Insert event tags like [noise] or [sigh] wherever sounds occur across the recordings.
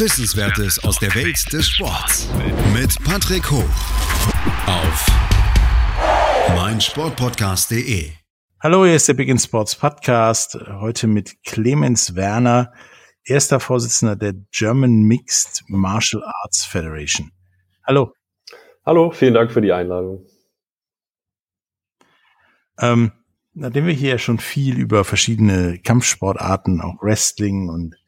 Wissenswertes aus der Welt des Sports. Mit Patrick Hoch. Auf meinsportpodcast.de. Hallo, hier ist der Big Sports Podcast. Heute mit Clemens Werner erster Vorsitzender der German Mixed Martial Arts Federation. Hallo. Hallo, vielen Dank für die Einladung. Ähm, nachdem wir hier schon viel über verschiedene Kampfsportarten, auch Wrestling und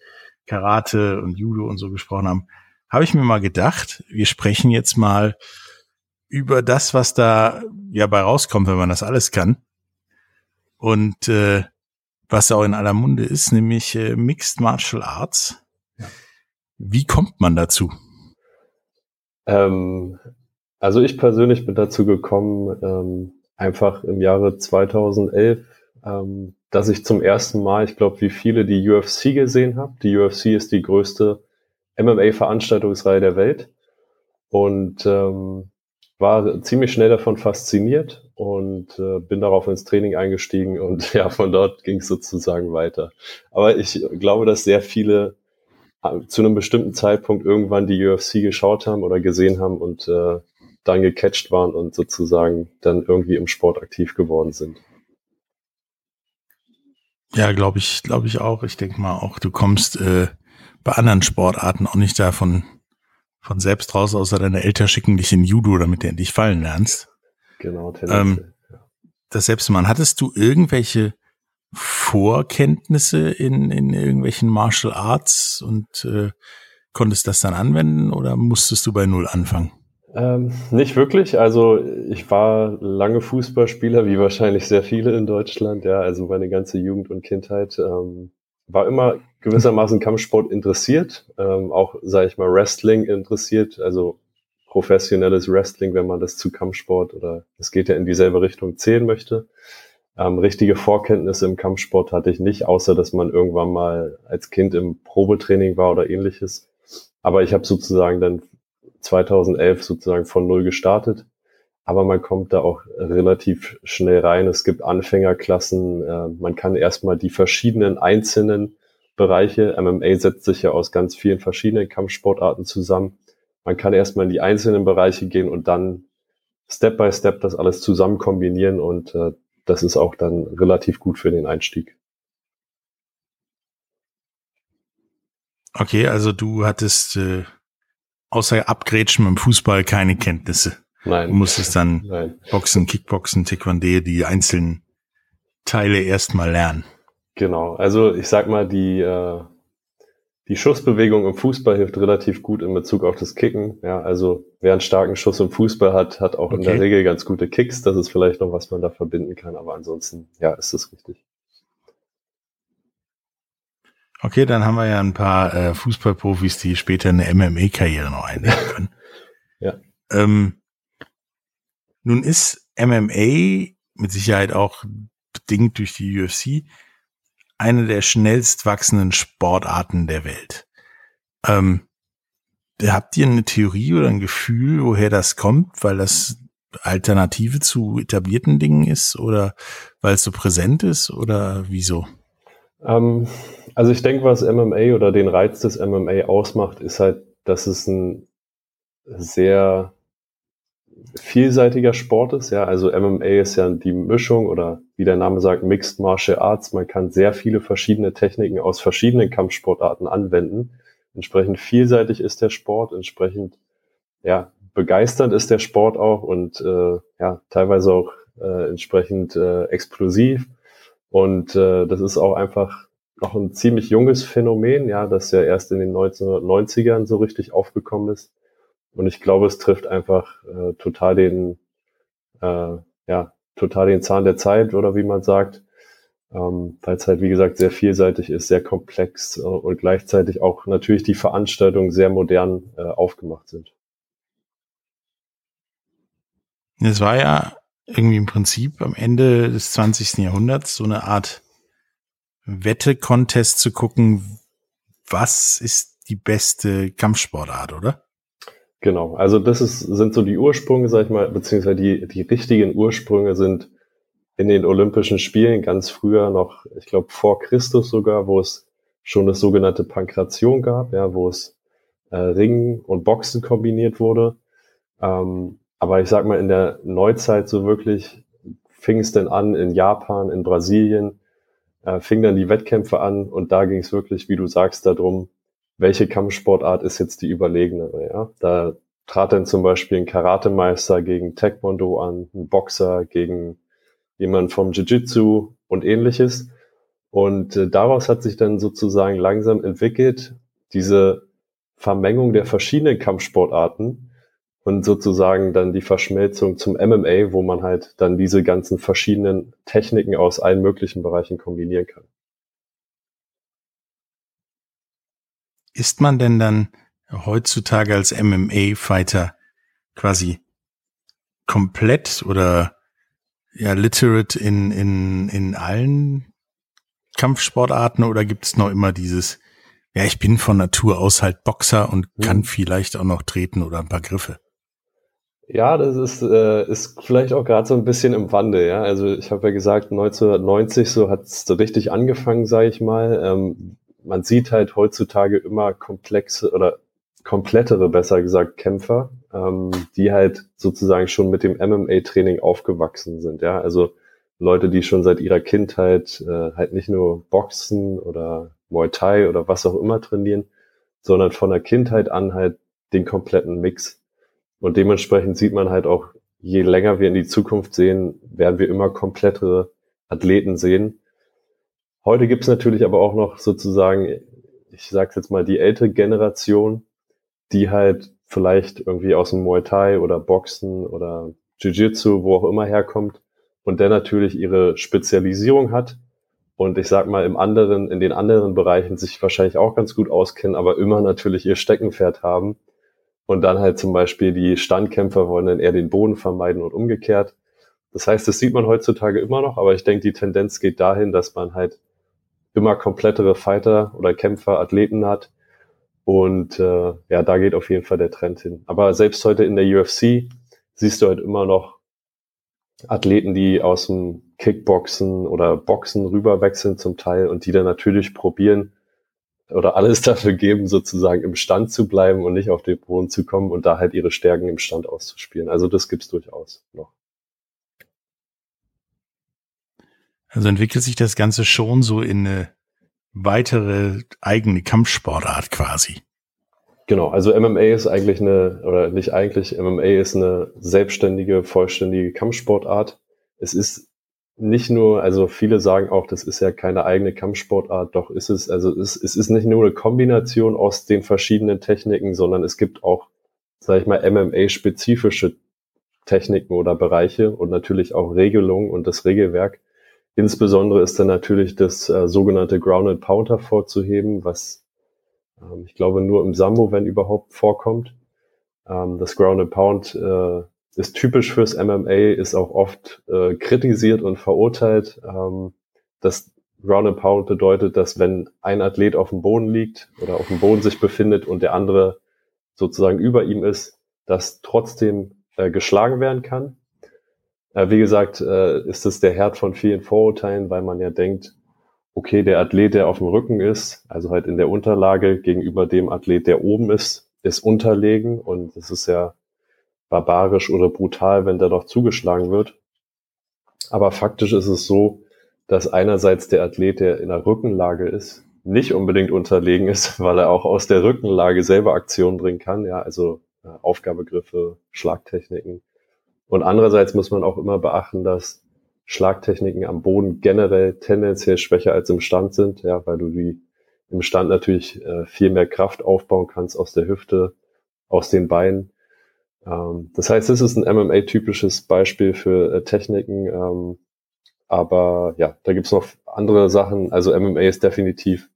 Karate und Judo und so gesprochen haben, habe ich mir mal gedacht, wir sprechen jetzt mal über das, was da ja bei rauskommt, wenn man das alles kann. Und äh, was auch in aller Munde ist, nämlich äh, Mixed Martial Arts. Wie kommt man dazu? Ähm, also ich persönlich bin dazu gekommen, ähm, einfach im Jahre 2011, ähm, dass ich zum ersten Mal, ich glaube, wie viele die UFC gesehen habe. Die UFC ist die größte MMA-Veranstaltungsreihe der Welt. Und ähm, war ziemlich schnell davon fasziniert und äh, bin darauf ins Training eingestiegen und [laughs] ja, von dort ging es sozusagen weiter. Aber ich glaube, dass sehr viele äh, zu einem bestimmten Zeitpunkt irgendwann die UFC geschaut haben oder gesehen haben und äh, dann gecatcht waren und sozusagen dann irgendwie im Sport aktiv geworden sind. Ja, glaube ich, glaube ich auch. Ich denke mal auch, du kommst äh, bei anderen Sportarten auch nicht davon von selbst raus, außer deine Eltern schicken dich in Judo, damit du dich fallen lernst. Genau, ähm, Das selbst mal. Hattest du irgendwelche Vorkenntnisse in, in irgendwelchen Martial Arts und äh, konntest das dann anwenden oder musstest du bei Null anfangen? Ähm, nicht wirklich. Also ich war lange Fußballspieler, wie wahrscheinlich sehr viele in Deutschland. Ja, also meine ganze Jugend und Kindheit ähm, war immer gewissermaßen Kampfsport interessiert, ähm, auch, sage ich mal, Wrestling interessiert, also professionelles Wrestling, wenn man das zu Kampfsport oder es geht ja in dieselbe Richtung zählen möchte. Ähm, richtige Vorkenntnisse im Kampfsport hatte ich nicht, außer dass man irgendwann mal als Kind im Probetraining war oder ähnliches. Aber ich habe sozusagen dann 2011 sozusagen von null gestartet. Aber man kommt da auch relativ schnell rein. Es gibt Anfängerklassen. Äh, man kann erstmal die verschiedenen einzelnen Bereiche. MMA setzt sich ja aus ganz vielen verschiedenen Kampfsportarten zusammen. Man kann erstmal in die einzelnen Bereiche gehen und dann Step by Step das alles zusammen kombinieren und äh, das ist auch dann relativ gut für den Einstieg. Okay, also du hattest äh, außer Abgrätschen im Fußball keine Kenntnisse. Nein. Du musstest dann Nein. Boxen, Kickboxen, Taekwondo, die einzelnen Teile erstmal lernen. Genau. Also ich sag mal, die, äh, die Schussbewegung im Fußball hilft relativ gut in Bezug auf das Kicken. Ja, also wer einen starken Schuss im Fußball hat, hat auch okay. in der Regel ganz gute Kicks. Das ist vielleicht noch, was man da verbinden kann. Aber ansonsten, ja, ist das richtig. Okay, dann haben wir ja ein paar äh, Fußballprofis, die später eine MMA-Karriere noch einnehmen [laughs] können. ja. Ähm, nun ist MMA mit Sicherheit auch bedingt durch die UFC eine der schnellst wachsenden Sportarten der Welt. Ähm, habt ihr eine Theorie oder ein Gefühl, woher das kommt, weil das Alternative zu etablierten Dingen ist oder weil es so präsent ist oder wieso? Ähm, also ich denke, was MMA oder den Reiz des MMA ausmacht, ist halt, dass es ein sehr vielseitiger Sport ist. Ja, also MMA ist ja die Mischung oder wie der Name sagt, Mixed Martial Arts. Man kann sehr viele verschiedene Techniken aus verschiedenen Kampfsportarten anwenden. Entsprechend vielseitig ist der Sport, entsprechend ja begeisternd ist der Sport auch und äh, ja teilweise auch äh, entsprechend äh, explosiv. Und äh, das ist auch einfach noch ein ziemlich junges Phänomen, ja, das ja erst in den 1990ern so richtig aufgekommen ist. Und ich glaube, es trifft einfach äh, total den, äh, ja, total den Zahn der Zeit oder wie man sagt, ähm, weil es halt, wie gesagt, sehr vielseitig ist, sehr komplex äh, und gleichzeitig auch natürlich die Veranstaltungen sehr modern äh, aufgemacht sind. Es war ja irgendwie im Prinzip am Ende des 20. Jahrhunderts so eine Art Wette-Contest zu gucken, was ist die beste Kampfsportart, oder? Genau, also das ist, sind so die Ursprünge, sag ich mal, beziehungsweise die, die richtigen Ursprünge sind in den Olympischen Spielen ganz früher noch, ich glaube vor Christus sogar, wo es schon das sogenannte Pankration gab, ja, wo es äh, Ringen und Boxen kombiniert wurde. Ähm, aber ich sag mal, in der Neuzeit so wirklich fing es denn an in Japan, in Brasilien, äh, fing dann die Wettkämpfe an und da ging es wirklich, wie du sagst, darum, welche Kampfsportart ist jetzt die überlegene. Ja? Da trat dann zum Beispiel ein Karatemeister gegen Taekwondo an, ein Boxer gegen jemand vom Jiu-Jitsu und ähnliches. Und äh, daraus hat sich dann sozusagen langsam entwickelt, diese Vermengung der verschiedenen Kampfsportarten und sozusagen dann die Verschmelzung zum MMA, wo man halt dann diese ganzen verschiedenen Techniken aus allen möglichen Bereichen kombinieren kann. Ist man denn dann heutzutage als MMA-Fighter quasi komplett oder ja literate in, in, in allen Kampfsportarten oder gibt es noch immer dieses, ja, ich bin von Natur aus halt Boxer und kann mhm. vielleicht auch noch treten oder ein paar Griffe? Ja, das ist, äh, ist vielleicht auch gerade so ein bisschen im Wandel, ja. Also ich habe ja gesagt, 1990 so hat es so richtig angefangen, sage ich mal. Ähm, man sieht halt heutzutage immer komplexe oder komplettere, besser gesagt, Kämpfer, ähm, die halt sozusagen schon mit dem MMA-Training aufgewachsen sind. Ja, also Leute, die schon seit ihrer Kindheit äh, halt nicht nur Boxen oder Muay Thai oder was auch immer trainieren, sondern von der Kindheit an halt den kompletten Mix. Und dementsprechend sieht man halt auch, je länger wir in die Zukunft sehen, werden wir immer komplettere Athleten sehen. Heute gibt's natürlich aber auch noch sozusagen, ich sage jetzt mal, die ältere Generation, die halt vielleicht irgendwie aus dem Muay Thai oder Boxen oder Jiu-Jitsu, wo auch immer herkommt und der natürlich ihre Spezialisierung hat und ich sag mal im anderen, in den anderen Bereichen sich wahrscheinlich auch ganz gut auskennen, aber immer natürlich ihr Steckenpferd haben und dann halt zum Beispiel die Standkämpfer wollen dann eher den Boden vermeiden und umgekehrt. Das heißt, das sieht man heutzutage immer noch, aber ich denke, die Tendenz geht dahin, dass man halt immer komplettere Fighter oder Kämpfer, Athleten hat, und äh, ja, da geht auf jeden Fall der Trend hin. Aber selbst heute in der UFC siehst du halt immer noch Athleten, die aus dem Kickboxen oder Boxen rüberwechseln zum Teil und die dann natürlich probieren oder alles dafür geben, sozusagen im Stand zu bleiben und nicht auf den Boden zu kommen und da halt ihre Stärken im Stand auszuspielen. Also das gibt's durchaus noch. Also entwickelt sich das Ganze schon so in eine weitere eigene Kampfsportart quasi. Genau, also MMA ist eigentlich eine, oder nicht eigentlich, MMA ist eine selbstständige, vollständige Kampfsportart. Es ist nicht nur, also viele sagen auch, das ist ja keine eigene Kampfsportart, doch ist es, also es, es ist nicht nur eine Kombination aus den verschiedenen Techniken, sondern es gibt auch, sage ich mal, MMA-spezifische Techniken oder Bereiche und natürlich auch Regelungen und das Regelwerk, Insbesondere ist dann natürlich das äh, sogenannte Ground and Pound hervorzuheben, was ähm, ich glaube nur im Sambo, wenn überhaupt, vorkommt. Ähm, das Ground and Pound äh, ist typisch fürs MMA, ist auch oft äh, kritisiert und verurteilt. Ähm, das Ground and Pound bedeutet, dass wenn ein Athlet auf dem Boden liegt oder auf dem Boden sich befindet und der andere sozusagen über ihm ist, dass trotzdem äh, geschlagen werden kann. Äh, wie gesagt, äh, ist es der Herd von vielen Vorurteilen, weil man ja denkt, okay, der Athlet, der auf dem Rücken ist, also halt in der Unterlage gegenüber dem Athlet, der oben ist, ist unterlegen und es ist ja barbarisch oder brutal, wenn da doch zugeschlagen wird. Aber faktisch ist es so, dass einerseits der Athlet, der in der Rückenlage ist, nicht unbedingt unterlegen ist, [laughs] weil er auch aus der Rückenlage selber Aktionen bringen kann, ja, also äh, Aufgabegriffe, Schlagtechniken und andererseits muss man auch immer beachten, dass Schlagtechniken am Boden generell tendenziell schwächer als im Stand sind, ja, weil du die im Stand natürlich äh, viel mehr Kraft aufbauen kannst aus der Hüfte, aus den Beinen. Ähm, das heißt, es ist ein MMA-typisches Beispiel für äh, Techniken, ähm, aber ja, da gibt's noch andere Sachen. Also MMA ist definitiv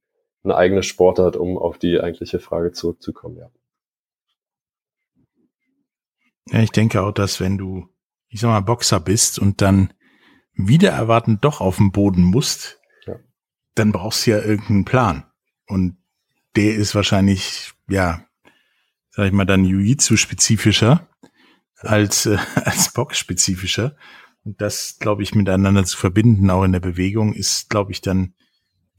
eine eigene Sportart, um auf die eigentliche Frage zurückzukommen, ja. Ja, ich denke auch, dass wenn du ich sag mal, Boxer bist und dann wieder erwartend doch auf dem Boden musst, ja. dann brauchst du ja irgendeinen Plan. Und der ist wahrscheinlich, ja, sag ich mal, dann Jiu-Jitsu-spezifischer als, äh, [laughs] als Box-spezifischer. Und das, glaube ich, miteinander zu verbinden, auch in der Bewegung, ist, glaube ich, dann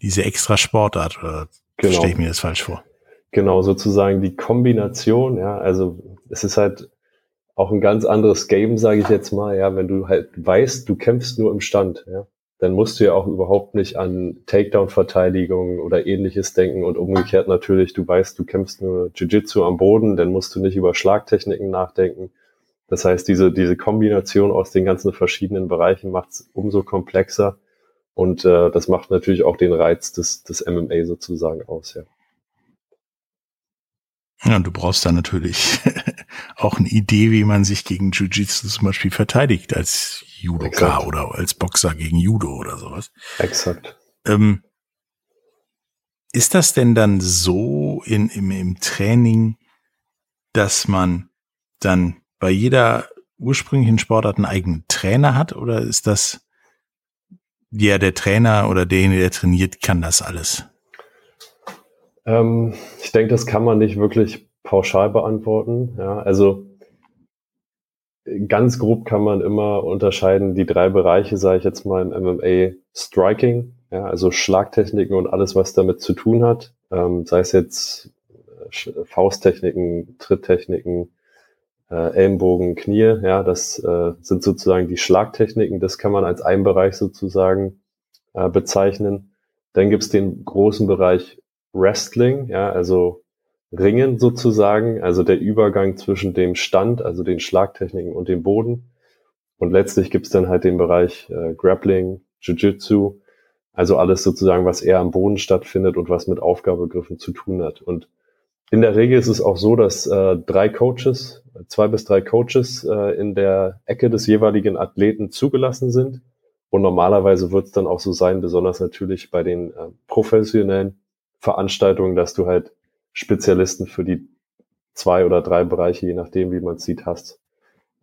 diese extra Sportart. Oder genau. stelle ich mir das falsch vor? Genau, sozusagen die Kombination, ja, also es ist halt auch ein ganz anderes Game, sage ich jetzt mal, ja, wenn du halt weißt, du kämpfst nur im Stand, ja, dann musst du ja auch überhaupt nicht an Takedown-Verteidigung oder ähnliches denken und umgekehrt natürlich, du weißt, du kämpfst nur Jiu-Jitsu am Boden, dann musst du nicht über Schlagtechniken nachdenken. Das heißt, diese, diese Kombination aus den ganzen verschiedenen Bereichen macht es umso komplexer und äh, das macht natürlich auch den Reiz des, des MMA sozusagen aus, ja. Ja, du brauchst da natürlich auch eine Idee, wie man sich gegen Jiu-Jitsu zum Beispiel verteidigt als Judoka oder als Boxer gegen Judo oder sowas. Exakt. Ähm, ist das denn dann so in, im, im Training, dass man dann bei jeder ursprünglichen Sportart einen eigenen Trainer hat oder ist das ja der Trainer oder derjenige, der trainiert, kann das alles? Ähm, ich denke, das kann man nicht wirklich pauschal beantworten. Ja, also ganz grob kann man immer unterscheiden die drei Bereiche, sage ich jetzt mal im MMA Striking, ja, also Schlagtechniken und alles, was damit zu tun hat, ähm, sei es jetzt äh, Fausttechniken, Tritttechniken, äh, Ellenbogen, Knie, ja, das äh, sind sozusagen die Schlagtechniken, das kann man als einen Bereich sozusagen äh, bezeichnen. Dann gibt's den großen Bereich Wrestling, ja, also Ringen sozusagen, also der Übergang zwischen dem Stand, also den Schlagtechniken und dem Boden. Und letztlich gibt's dann halt den Bereich äh, Grappling, Jiu-Jitsu, also alles sozusagen, was eher am Boden stattfindet und was mit Aufgabegriffen zu tun hat. Und in der Regel ist es auch so, dass äh, drei Coaches, zwei bis drei Coaches äh, in der Ecke des jeweiligen Athleten zugelassen sind. Und normalerweise wird es dann auch so sein, besonders natürlich bei den äh, professionellen Veranstaltungen, dass du halt Spezialisten für die zwei oder drei Bereiche, je nachdem, wie man es sieht, hast.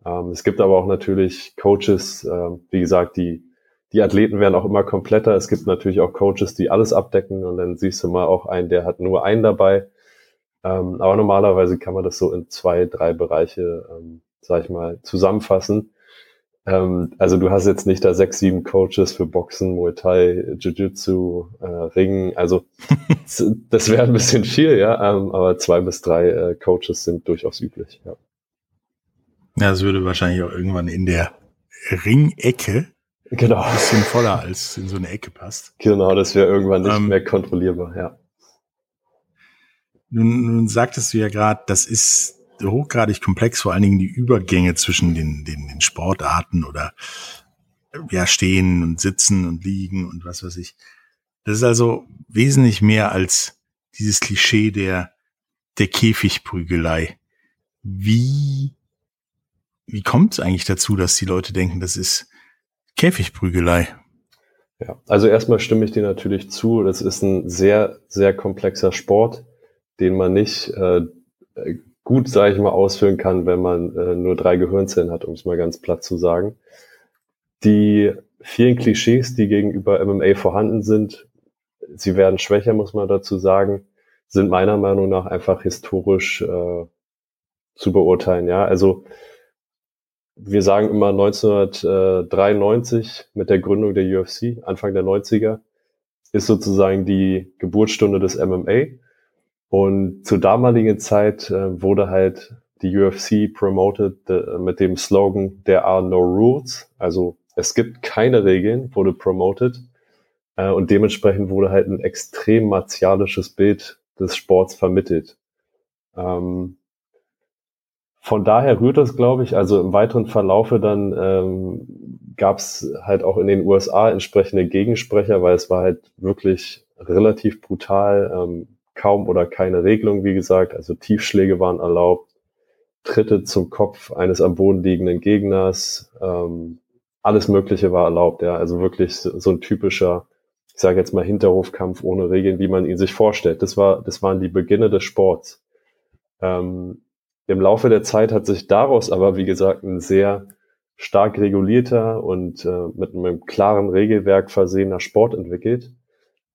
Ähm, es gibt aber auch natürlich Coaches, äh, wie gesagt, die, die Athleten werden auch immer kompletter. Es gibt natürlich auch Coaches, die alles abdecken und dann siehst du mal auch einen, der hat nur einen dabei. Ähm, aber normalerweise kann man das so in zwei, drei Bereiche, ähm, sag ich mal, zusammenfassen. Ähm, also du hast jetzt nicht da sechs, sieben Coaches für Boxen, Muay Thai, Jiu-Jitsu, äh, Ringen. Also [laughs] das wäre ein bisschen viel, ja, ähm, aber zwei bis drei äh, Coaches sind durchaus üblich, ja. Ja, das würde wahrscheinlich auch irgendwann in der Ringecke genau. ein bisschen voller als in so eine Ecke passt. Genau, das wäre irgendwann nicht ähm, mehr kontrollierbar, ja. Nun, nun sagtest du ja gerade, das ist hochgradig komplex, vor allen Dingen die Übergänge zwischen den, den, den Sportarten oder ja, stehen und sitzen und liegen und was weiß ich. Das ist also wesentlich mehr als dieses Klischee der, der Käfigprügelei. Wie, wie kommt es eigentlich dazu, dass die Leute denken, das ist Käfigprügelei? Ja, also erstmal stimme ich dir natürlich zu. Das ist ein sehr, sehr komplexer Sport, den man nicht äh, gut, sage ich mal, ausführen kann, wenn man äh, nur drei Gehirnzellen hat, um es mal ganz platt zu sagen. Die vielen Klischees, die gegenüber MMA vorhanden sind, sie werden schwächer, muss man dazu sagen, sind meiner Meinung nach einfach historisch äh, zu beurteilen. Ja, also wir sagen immer 1993 mit der Gründung der UFC, Anfang der 90er, ist sozusagen die Geburtsstunde des MMA. Und zur damaligen Zeit äh, wurde halt die UFC promoted äh, mit dem Slogan There are no rules. Also es gibt keine Regeln, wurde promoted. Äh, und dementsprechend wurde halt ein extrem martialisches Bild des Sports vermittelt. Ähm, von daher rührt das, glaube ich, also im weiteren Verlaufe dann ähm, gab es halt auch in den USA entsprechende Gegensprecher, weil es war halt wirklich relativ brutal. Ähm, kaum oder keine Regelung, wie gesagt. Also Tiefschläge waren erlaubt, Tritte zum Kopf eines am Boden liegenden Gegners, ähm, alles Mögliche war erlaubt. Ja, also wirklich so, so ein typischer, ich sage jetzt mal Hinterhofkampf ohne Regeln, wie man ihn sich vorstellt. Das war, das waren die Beginne des Sports. Ähm, Im Laufe der Zeit hat sich daraus aber, wie gesagt, ein sehr stark regulierter und äh, mit einem klaren Regelwerk versehener Sport entwickelt.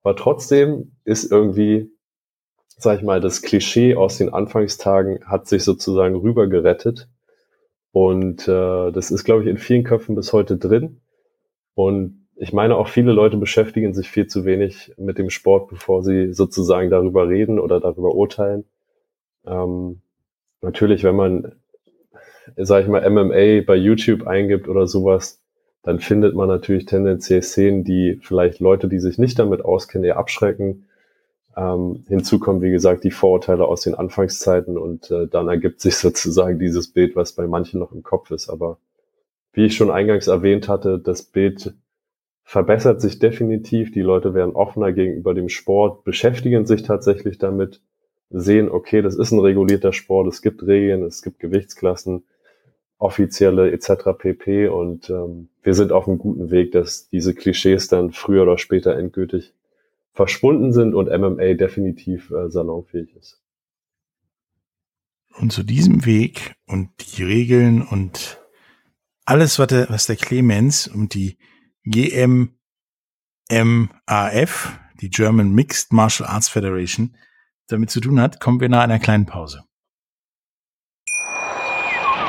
Aber trotzdem ist irgendwie, sag ich mal, das Klischee aus den Anfangstagen hat sich sozusagen rübergerettet. Und äh, das ist, glaube ich, in vielen Köpfen bis heute drin. Und ich meine, auch viele Leute beschäftigen sich viel zu wenig mit dem Sport, bevor sie sozusagen darüber reden oder darüber urteilen. Ähm, natürlich, wenn man, sag ich mal, MMA bei YouTube eingibt oder sowas, dann findet man natürlich tendenziell Szenen, die vielleicht Leute, die sich nicht damit auskennen, eher abschrecken. Ähm, hinzu kommen, wie gesagt, die Vorurteile aus den Anfangszeiten und äh, dann ergibt sich sozusagen dieses Bild, was bei manchen noch im Kopf ist. Aber wie ich schon eingangs erwähnt hatte, das Bild verbessert sich definitiv. Die Leute werden offener gegenüber dem Sport, beschäftigen sich tatsächlich damit, sehen, okay, das ist ein regulierter Sport, es gibt Regeln, es gibt Gewichtsklassen, offizielle etc. pp. Und ähm, wir sind auf einem guten Weg, dass diese Klischees dann früher oder später endgültig verschwunden sind und MMA definitiv äh, salonfähig ist. Und zu diesem Weg und die Regeln und alles, was der, was der Clemens und die GMMAF, die German Mixed Martial Arts Federation, damit zu tun hat, kommen wir nach einer kleinen Pause.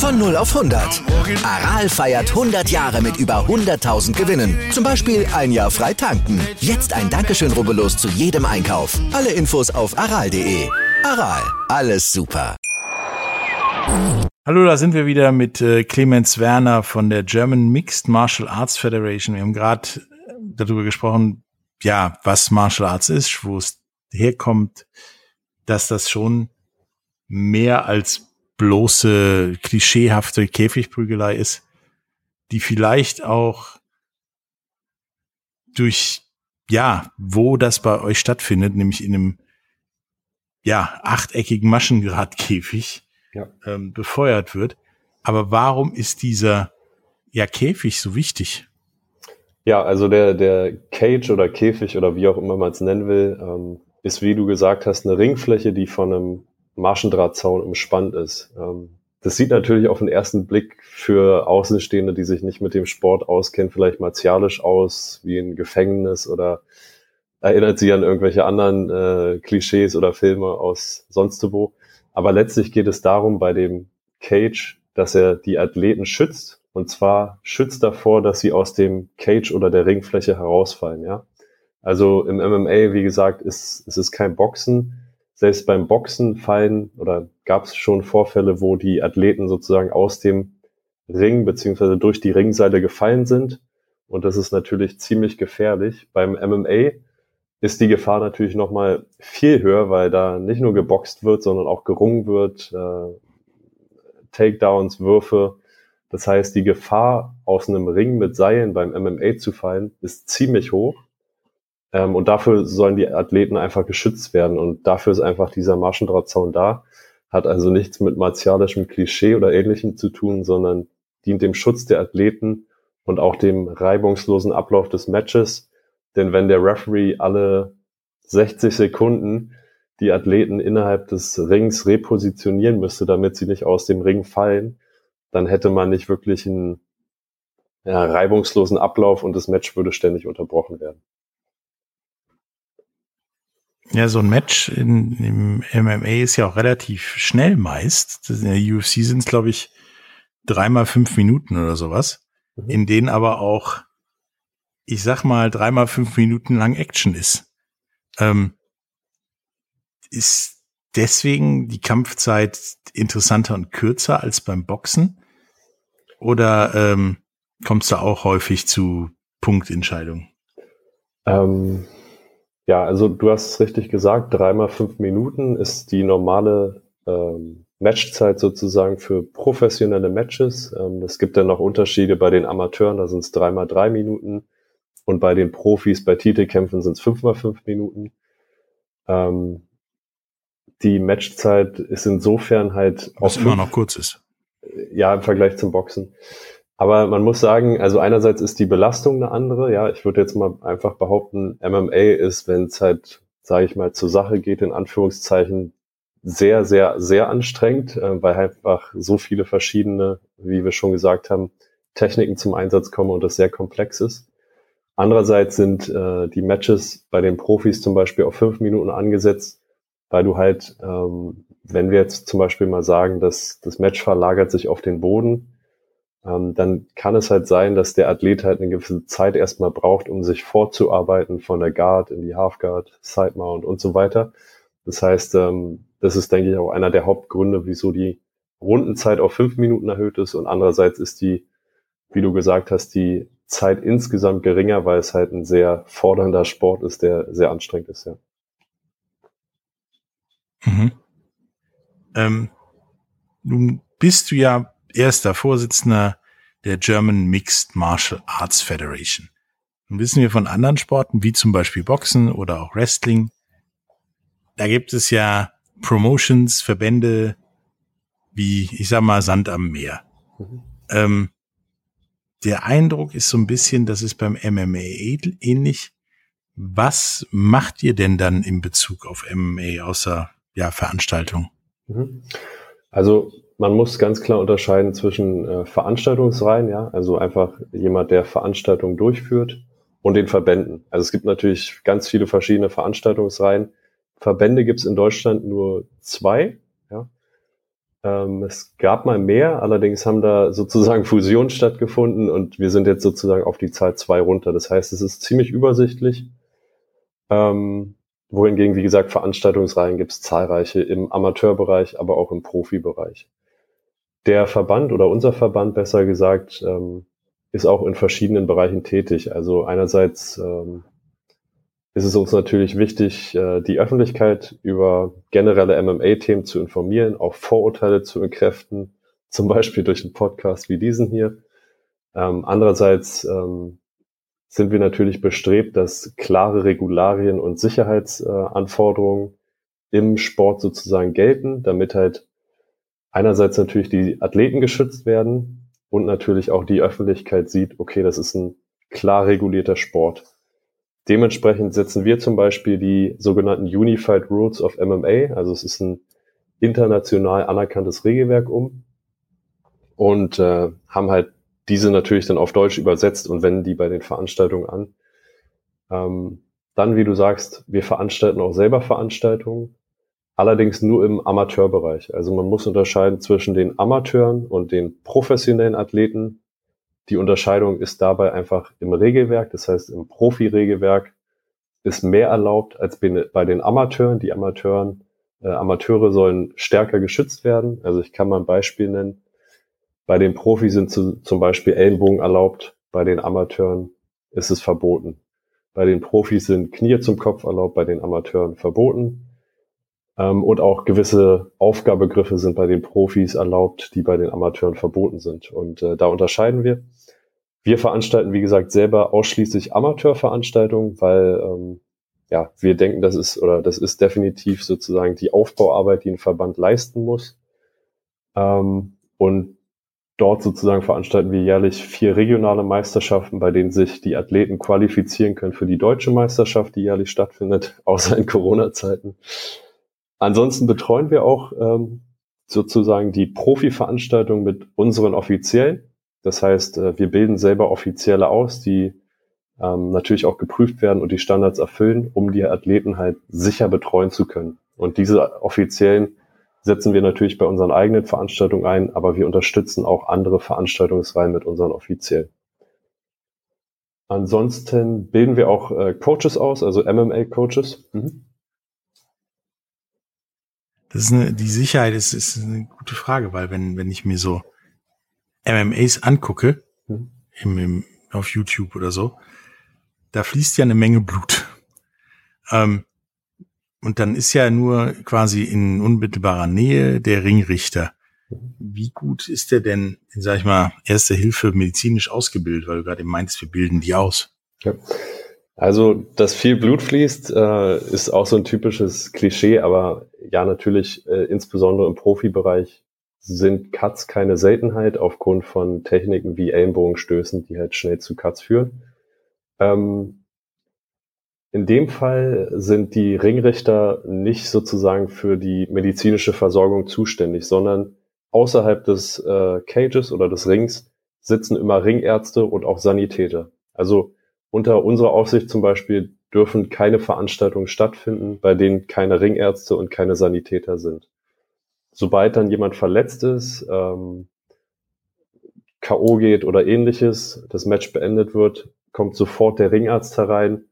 Von 0 auf 100. Aral feiert 100 Jahre mit über 100.000 Gewinnen. Zum Beispiel ein Jahr frei tanken. Jetzt ein Dankeschön, rubbellos zu jedem Einkauf. Alle Infos auf aral.de. Aral, alles super. Hallo, da sind wir wieder mit äh, Clemens Werner von der German Mixed Martial Arts Federation. Wir haben gerade äh, darüber gesprochen, ja, was Martial Arts ist, wo es herkommt, dass das schon mehr als bloße, klischeehafte Käfigprügelei ist, die vielleicht auch durch, ja, wo das bei euch stattfindet, nämlich in einem, ja, achteckigen Maschengradkäfig, ja. ähm, befeuert wird. Aber warum ist dieser, ja, Käfig so wichtig? Ja, also der, der Cage oder Käfig oder wie auch immer man es nennen will, ähm, ist, wie du gesagt hast, eine Ringfläche, die von einem Maschendrahtzaun umspannt ist. Ähm, das sieht natürlich auf den ersten Blick für Außenstehende, die sich nicht mit dem Sport auskennen, vielleicht martialisch aus, wie ein Gefängnis oder erinnert sie an irgendwelche anderen äh, Klischees oder Filme aus sonst wo. Aber letztlich geht es darum bei dem Cage, dass er die Athleten schützt und zwar schützt davor, dass sie aus dem Cage oder der Ringfläche herausfallen. Ja, also im MMA, wie gesagt, ist, ist es kein Boxen, selbst beim Boxen fallen oder gab es schon Vorfälle, wo die Athleten sozusagen aus dem Ring beziehungsweise durch die Ringseile gefallen sind. Und das ist natürlich ziemlich gefährlich. Beim MMA ist die Gefahr natürlich nochmal viel höher, weil da nicht nur geboxt wird, sondern auch gerungen wird, äh, Takedowns, Würfe. Das heißt, die Gefahr, aus einem Ring mit Seilen beim MMA zu fallen, ist ziemlich hoch. Ähm, und dafür sollen die Athleten einfach geschützt werden. Und dafür ist einfach dieser Maschendrahtzaun da. Hat also nichts mit martialischem Klischee oder ähnlichem zu tun, sondern dient dem Schutz der Athleten und auch dem reibungslosen Ablauf des Matches. Denn wenn der Referee alle 60 Sekunden die Athleten innerhalb des Rings repositionieren müsste, damit sie nicht aus dem Ring fallen, dann hätte man nicht wirklich einen ja, reibungslosen Ablauf und das Match würde ständig unterbrochen werden. Ja, so ein Match in, im MMA ist ja auch relativ schnell meist. In der UFC sind es, glaube ich, dreimal fünf Minuten oder sowas, mhm. in denen aber auch, ich sag mal, dreimal fünf Minuten lang Action ist. Ähm, ist deswegen die Kampfzeit interessanter und kürzer als beim Boxen? Oder ähm, kommst du auch häufig zu Punktentscheidungen? Ähm ja, also du hast es richtig gesagt, dreimal fünf Minuten ist die normale ähm, Matchzeit sozusagen für professionelle Matches. Ähm, es gibt dann noch Unterschiede bei den Amateuren, da sind es dreimal drei Minuten. Und bei den Profis, bei Titelkämpfen sind es fünfmal fünf Minuten. Ähm, die Matchzeit ist insofern halt Was immer noch kurz ist. Ja, im Vergleich zum Boxen. Aber man muss sagen, also einerseits ist die Belastung eine andere. Ja, ich würde jetzt mal einfach behaupten, MMA ist, wenn es halt, sage ich mal, zur Sache geht, in Anführungszeichen, sehr, sehr, sehr anstrengend, äh, weil einfach so viele verschiedene, wie wir schon gesagt haben, Techniken zum Einsatz kommen und das sehr komplex ist. Andererseits sind äh, die Matches bei den Profis zum Beispiel auf fünf Minuten angesetzt, weil du halt, ähm, wenn wir jetzt zum Beispiel mal sagen, dass das Match verlagert sich auf den Boden, ähm, dann kann es halt sein, dass der Athlet halt eine gewisse Zeit erstmal braucht, um sich vorzuarbeiten von der Guard in die Half Guard, Side Mount und so weiter. Das heißt, ähm, das ist, denke ich, auch einer der Hauptgründe, wieso die Rundenzeit auf fünf Minuten erhöht ist und andererseits ist die, wie du gesagt hast, die Zeit insgesamt geringer, weil es halt ein sehr fordernder Sport ist, der sehr anstrengend ist, ja. Mhm. Ähm, nun bist du ja erster Vorsitzender der German Mixed Martial Arts Federation. Nun wissen wir von anderen Sporten, wie zum Beispiel Boxen oder auch Wrestling, da gibt es ja Promotions, Verbände, wie, ich sag mal, Sand am Meer. Mhm. Ähm, der Eindruck ist so ein bisschen, das ist beim MMA ähnlich. Was macht ihr denn dann in Bezug auf MMA außer ja, Veranstaltung? Mhm. Also man muss ganz klar unterscheiden zwischen äh, Veranstaltungsreihen, ja, also einfach jemand, der Veranstaltungen durchführt und den Verbänden. Also es gibt natürlich ganz viele verschiedene Veranstaltungsreihen. Verbände gibt es in Deutschland nur zwei. Ja. Ähm, es gab mal mehr, allerdings haben da sozusagen [laughs] Fusionen stattgefunden und wir sind jetzt sozusagen auf die Zahl zwei runter. Das heißt, es ist ziemlich übersichtlich. Ähm, wohingegen, wie gesagt, Veranstaltungsreihen gibt es zahlreiche im Amateurbereich, aber auch im Profibereich. Der Verband oder unser Verband besser gesagt ähm, ist auch in verschiedenen Bereichen tätig. Also einerseits ähm, ist es uns natürlich wichtig, äh, die Öffentlichkeit über generelle MMA-Themen zu informieren, auch Vorurteile zu entkräften, [laughs] zum Beispiel durch einen Podcast wie diesen hier. Ähm, andererseits ähm, sind wir natürlich bestrebt, dass klare Regularien und Sicherheitsanforderungen im Sport sozusagen gelten, damit halt einerseits natürlich die Athleten geschützt werden und natürlich auch die Öffentlichkeit sieht, okay, das ist ein klar regulierter Sport. Dementsprechend setzen wir zum Beispiel die sogenannten Unified Rules of MMA, also es ist ein international anerkanntes Regelwerk um und äh, haben halt diese natürlich dann auf Deutsch übersetzt und wenden die bei den Veranstaltungen an. Ähm, dann, wie du sagst, wir veranstalten auch selber Veranstaltungen, allerdings nur im Amateurbereich. Also man muss unterscheiden zwischen den Amateuren und den professionellen Athleten, die Unterscheidung ist dabei einfach im Regelwerk, das heißt im Profi-Regelwerk ist mehr erlaubt als bei den Amateuren. Die Amateuren, äh, Amateure sollen stärker geschützt werden. Also ich kann mal ein Beispiel nennen. Bei den Profis sind zu, zum Beispiel Ellenbogen erlaubt, bei den Amateuren ist es verboten. Bei den Profis sind Knie zum Kopf erlaubt, bei den Amateuren verboten. Ähm, und auch gewisse Aufgabegriffe sind bei den Profis erlaubt, die bei den Amateuren verboten sind. Und äh, da unterscheiden wir. Wir veranstalten, wie gesagt, selber ausschließlich Amateurveranstaltungen, weil ähm, ja, wir denken, das ist oder das ist definitiv sozusagen die Aufbauarbeit, die ein Verband leisten muss. Ähm, und dort sozusagen veranstalten wir jährlich vier regionale Meisterschaften, bei denen sich die Athleten qualifizieren können für die deutsche Meisterschaft, die jährlich stattfindet, [laughs] außer in Corona-Zeiten. Ansonsten betreuen wir auch ähm, sozusagen die Profi-Veranstaltung mit unseren Offiziellen. Das heißt, äh, wir bilden selber Offizielle aus, die ähm, natürlich auch geprüft werden und die Standards erfüllen, um die Athleten halt sicher betreuen zu können. Und diese Offiziellen setzen wir natürlich bei unseren eigenen Veranstaltungen ein, aber wir unterstützen auch andere Veranstaltungsreihen mit unseren Offiziellen. Ansonsten bilden wir auch äh, Coaches aus, also MMA-Coaches. Mhm. Das ist eine, die Sicherheit ist, ist eine gute Frage, weil wenn, wenn ich mir so MMAs angucke, mhm. im, im, auf YouTube oder so, da fließt ja eine Menge Blut. Ähm, und dann ist ja nur quasi in unmittelbarer Nähe der Ringrichter. Wie gut ist der denn, sag ich mal, Erste Hilfe medizinisch ausgebildet, weil du gerade meintest, wir bilden die aus? Ja. Also, dass viel Blut fließt, äh, ist auch so ein typisches Klischee, aber ja, natürlich, äh, insbesondere im Profibereich sind Cuts keine Seltenheit aufgrund von Techniken wie Ellenbogenstößen, die halt schnell zu Cuts führen. Ähm, in dem Fall sind die Ringrichter nicht sozusagen für die medizinische Versorgung zuständig, sondern außerhalb des äh, Cages oder des Rings sitzen immer Ringärzte und auch Sanitäter. Also unter unserer Aufsicht zum Beispiel dürfen keine Veranstaltungen stattfinden, bei denen keine Ringärzte und keine Sanitäter sind. Sobald dann jemand verletzt ist, ähm, K.O. geht oder ähnliches, das Match beendet wird, kommt sofort der Ringarzt herein,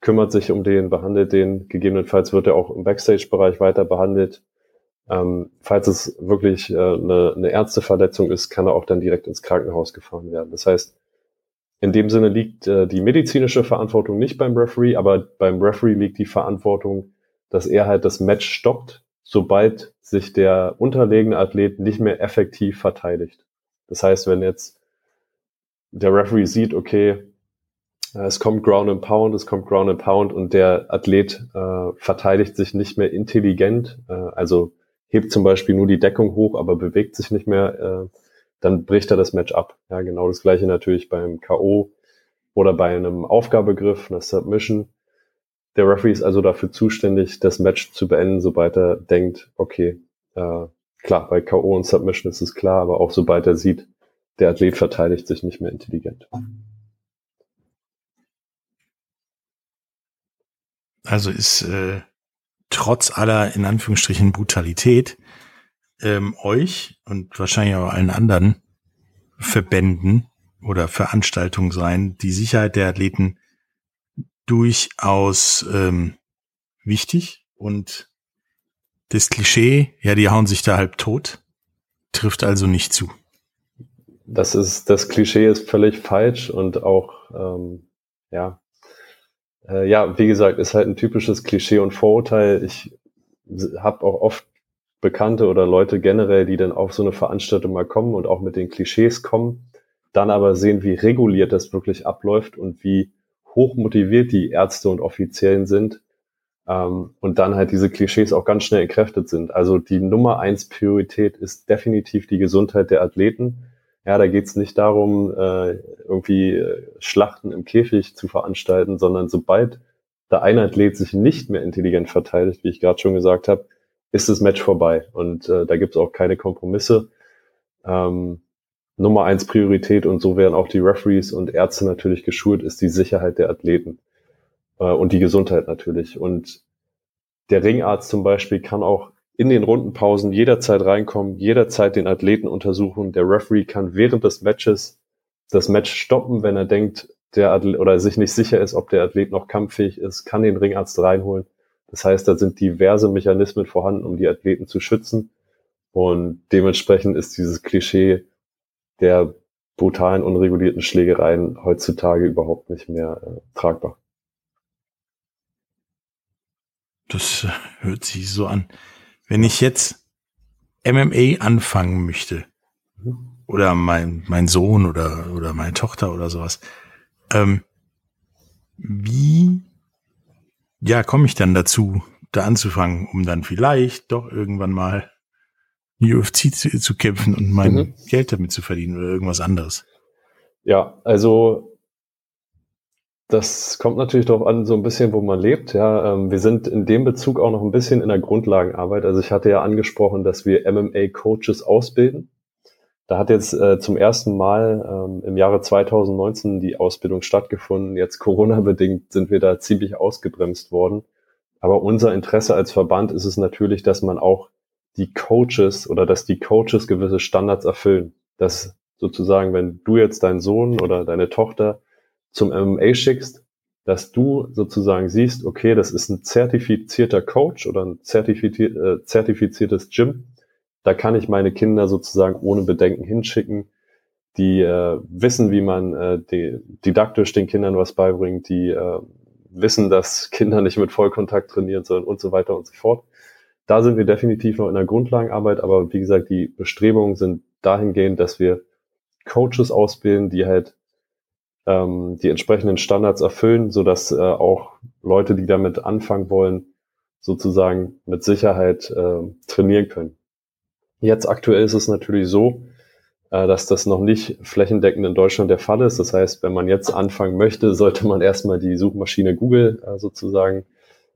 kümmert sich um den, behandelt den. Gegebenenfalls wird er auch im Backstage-Bereich weiter behandelt. Ähm, falls es wirklich äh, eine, eine Ärzteverletzung ist, kann er auch dann direkt ins Krankenhaus gefahren werden. Das heißt, in dem Sinne liegt äh, die medizinische Verantwortung nicht beim Referee, aber beim Referee liegt die Verantwortung, dass er halt das Match stoppt, sobald sich der unterlegene Athlet nicht mehr effektiv verteidigt. Das heißt, wenn jetzt der Referee sieht, okay, äh, es kommt Ground and Pound, es kommt Ground and Pound und der Athlet äh, verteidigt sich nicht mehr intelligent, äh, also hebt zum Beispiel nur die Deckung hoch, aber bewegt sich nicht mehr, äh, dann bricht er das Match ab. Ja, genau das gleiche natürlich beim K.O. oder bei einem Aufgabegriff, einer Submission. Der Referee ist also dafür zuständig, das Match zu beenden, sobald er denkt, okay, äh, klar, bei K.O. und Submission ist es klar, aber auch sobald er sieht, der Athlet verteidigt sich nicht mehr intelligent. Also ist äh, trotz aller in Anführungsstrichen Brutalität ähm, euch und wahrscheinlich auch allen anderen Verbänden oder Veranstaltungen sein, die Sicherheit der Athleten durchaus ähm, wichtig und das Klischee, ja, die hauen sich da halb tot, trifft also nicht zu. Das ist, das Klischee ist völlig falsch und auch, ähm, ja, äh, ja, wie gesagt, ist halt ein typisches Klischee und Vorurteil. Ich habe auch oft Bekannte oder Leute generell, die dann auf so eine Veranstaltung mal kommen und auch mit den Klischees kommen, dann aber sehen, wie reguliert das wirklich abläuft und wie hoch motiviert die Ärzte und Offiziellen sind ähm, und dann halt diese Klischees auch ganz schnell entkräftet sind. Also die Nummer eins Priorität ist definitiv die Gesundheit der Athleten ja, da geht's nicht darum, äh, irgendwie äh, Schlachten im Käfig zu veranstalten, sondern sobald der eine Athlet sich nicht mehr intelligent verteidigt, wie ich gerade schon gesagt habe, ist das Match vorbei. Und äh, da gibt's auch keine Kompromisse. Ähm, Nummer eins Priorität und so werden auch die Referees und Ärzte natürlich geschult, ist die Sicherheit der Athleten äh, und die Gesundheit natürlich. Und der Ringarzt zum Beispiel kann auch in den Rundenpausen jederzeit reinkommen, jederzeit den Athleten untersuchen. Der Referee kann während des Matches das Match stoppen, wenn er denkt, der Athlet oder sich nicht sicher ist, ob der Athlet noch kampffähig ist, kann den Ringarzt reinholen. Das heißt, da sind diverse Mechanismen vorhanden, um die Athleten zu schützen. Und dementsprechend ist dieses Klischee der brutalen, unregulierten Schlägereien heutzutage überhaupt nicht mehr äh, tragbar. Das äh, hört sich so an. Wenn ich jetzt MMA anfangen möchte, oder mein, mein Sohn oder, oder meine Tochter oder sowas, ähm, wie, ja, komme ich dann dazu, da anzufangen, um dann vielleicht doch irgendwann mal UFC zu, zu kämpfen und mein mhm. Geld damit zu verdienen oder irgendwas anderes? Ja, also das kommt natürlich darauf an, so ein bisschen, wo man lebt. Ja, ähm, wir sind in dem Bezug auch noch ein bisschen in der Grundlagenarbeit. Also ich hatte ja angesprochen, dass wir MMA-Coaches ausbilden. Da hat jetzt äh, zum ersten Mal ähm, im Jahre 2019 die Ausbildung stattgefunden. Jetzt Corona-bedingt sind wir da ziemlich ausgebremst worden. Aber unser Interesse als Verband ist es natürlich, dass man auch die Coaches oder dass die Coaches gewisse Standards erfüllen. Dass sozusagen, wenn du jetzt deinen Sohn oder deine Tochter zum MMA schickst, dass du sozusagen siehst, okay, das ist ein zertifizierter Coach oder ein zertifizier äh, zertifiziertes Gym. Da kann ich meine Kinder sozusagen ohne Bedenken hinschicken. Die äh, wissen, wie man äh, die, didaktisch den Kindern was beibringt, die äh, wissen, dass Kinder nicht mit Vollkontakt trainieren sollen und so weiter und so fort. Da sind wir definitiv noch in der Grundlagenarbeit, aber wie gesagt, die Bestrebungen sind dahingehend, dass wir Coaches ausbilden, die halt ähm, die entsprechenden Standards erfüllen, so dass äh, auch Leute, die damit anfangen wollen, sozusagen mit Sicherheit äh, trainieren können. Jetzt aktuell ist es natürlich so, äh, dass das noch nicht flächendeckend in Deutschland der Fall ist. Das heißt, wenn man jetzt anfangen möchte, [laughs] sollte man erstmal die Suchmaschine Google äh, sozusagen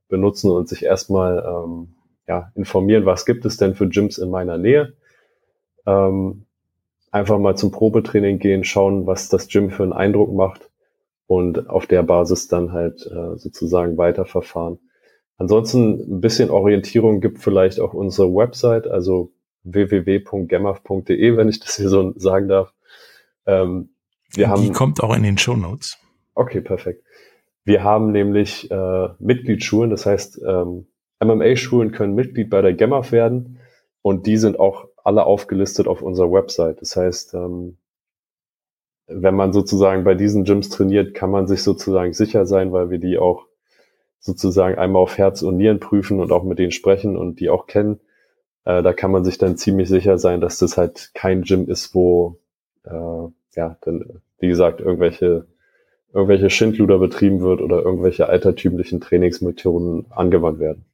benutzen und sich erstmal ähm, ja, informieren, was gibt es denn für Gyms in meiner Nähe. Ähm, einfach mal zum Probetraining gehen, schauen, was das Gym für einen Eindruck macht und auf der Basis dann halt äh, sozusagen weiterverfahren. Ansonsten ein bisschen Orientierung gibt vielleicht auch unsere Website, also www.gemaf.de, wenn ich das hier so sagen darf. Ähm, wir Die haben, kommt auch in den Show Notes. Okay, perfekt. Wir haben nämlich äh, Mitgliedsschulen, das heißt, ähm, MMA-Schulen können Mitglied bei der Gemaf werden und die sind auch alle aufgelistet auf unserer Website. Das heißt, ähm, wenn man sozusagen bei diesen Gyms trainiert, kann man sich sozusagen sicher sein, weil wir die auch sozusagen einmal auf Herz und Nieren prüfen und auch mit denen sprechen und die auch kennen. Äh, da kann man sich dann ziemlich sicher sein, dass das halt kein Gym ist, wo äh, ja dann wie gesagt irgendwelche irgendwelche Schindluder betrieben wird oder irgendwelche altertümlichen Trainingsmethoden angewandt werden.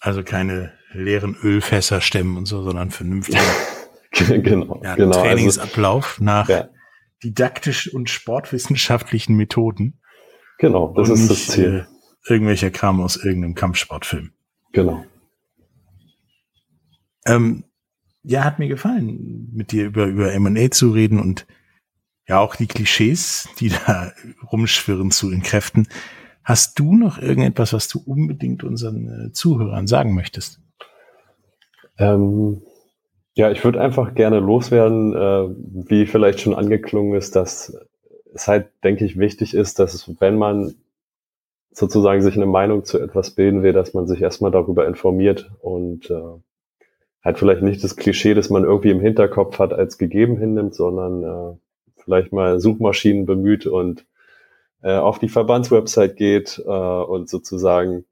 Also keine leeren Ölfässer stemmen und so, sondern vernünftig. [laughs] genau, ja, genau. Also Trainingsablauf also, nach ja. didaktisch und sportwissenschaftlichen Methoden. Genau, das ist nicht, das Ziel. Äh, irgendwelcher Kram aus irgendeinem Kampfsportfilm. Genau. Ähm, ja, hat mir gefallen, mit dir über, über M&A zu reden und ja auch die Klischees, die da [laughs] rumschwirren zu entkräften. Hast du noch irgendetwas, was du unbedingt unseren äh, Zuhörern sagen möchtest? Ähm, ja, ich würde einfach gerne loswerden, äh, wie vielleicht schon angeklungen ist, dass es halt, denke ich, wichtig ist, dass wenn man sozusagen sich eine Meinung zu etwas bilden will, dass man sich erstmal darüber informiert und äh, halt vielleicht nicht das Klischee, das man irgendwie im Hinterkopf hat, als gegeben hinnimmt, sondern äh, vielleicht mal Suchmaschinen bemüht und äh, auf die Verbandswebsite geht äh, und sozusagen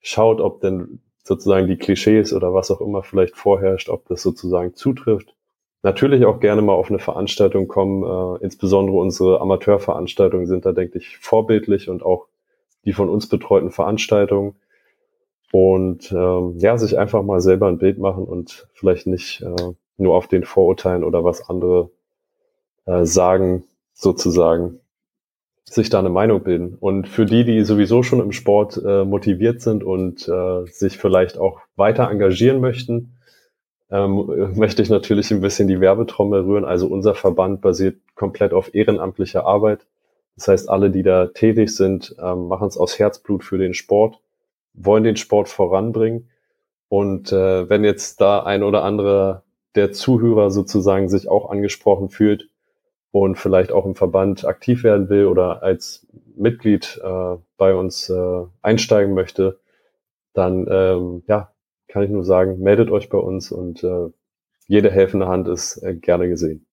schaut, ob denn sozusagen die Klischees oder was auch immer vielleicht vorherrscht, ob das sozusagen zutrifft. Natürlich auch gerne mal auf eine Veranstaltung kommen. Äh, insbesondere unsere Amateurveranstaltungen sind da, denke ich, vorbildlich und auch die von uns betreuten Veranstaltungen. Und ähm, ja, sich einfach mal selber ein Bild machen und vielleicht nicht äh, nur auf den Vorurteilen oder was andere äh, sagen, sozusagen, sich da eine Meinung bilden. Und für die, die sowieso schon im Sport äh, motiviert sind und äh, sich vielleicht auch weiter engagieren möchten, ähm, [laughs] möchte ich natürlich ein bisschen die Werbetrommel rühren. Also unser Verband basiert komplett auf ehrenamtlicher Arbeit. Das heißt, alle, die da tätig sind, ähm, machen es aus Herzblut für den Sport, wollen den Sport voranbringen. Und äh, wenn jetzt da ein oder andere der Zuhörer sozusagen sich auch angesprochen fühlt, und vielleicht auch im Verband aktiv werden will oder als Mitglied äh, bei uns äh, einsteigen möchte, dann ähm, ja, kann ich nur sagen, meldet euch bei uns und äh, jede helfende Hand ist äh, gerne gesehen.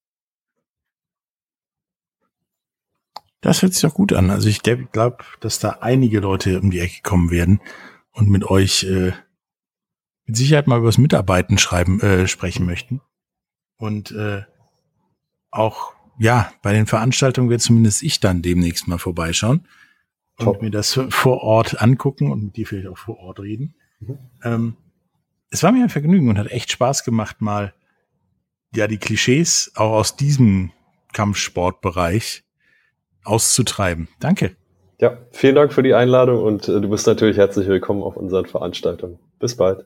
Das hört sich doch gut an. Also ich glaube, dass da einige Leute um die Ecke kommen werden und mit euch äh, mit Sicherheit mal über das Mitarbeiten schreiben, äh, sprechen möchten. Und äh, auch ja, bei den Veranstaltungen werde zumindest ich dann demnächst mal vorbeischauen und Top. mir das vor Ort angucken und mit dir vielleicht auch vor Ort reden. Mhm. Ähm, es war mir ein Vergnügen und hat echt Spaß gemacht, mal ja die Klischees auch aus diesem Kampfsportbereich auszutreiben. Danke. Ja, vielen Dank für die Einladung und äh, du bist natürlich herzlich willkommen auf unseren Veranstaltungen. Bis bald.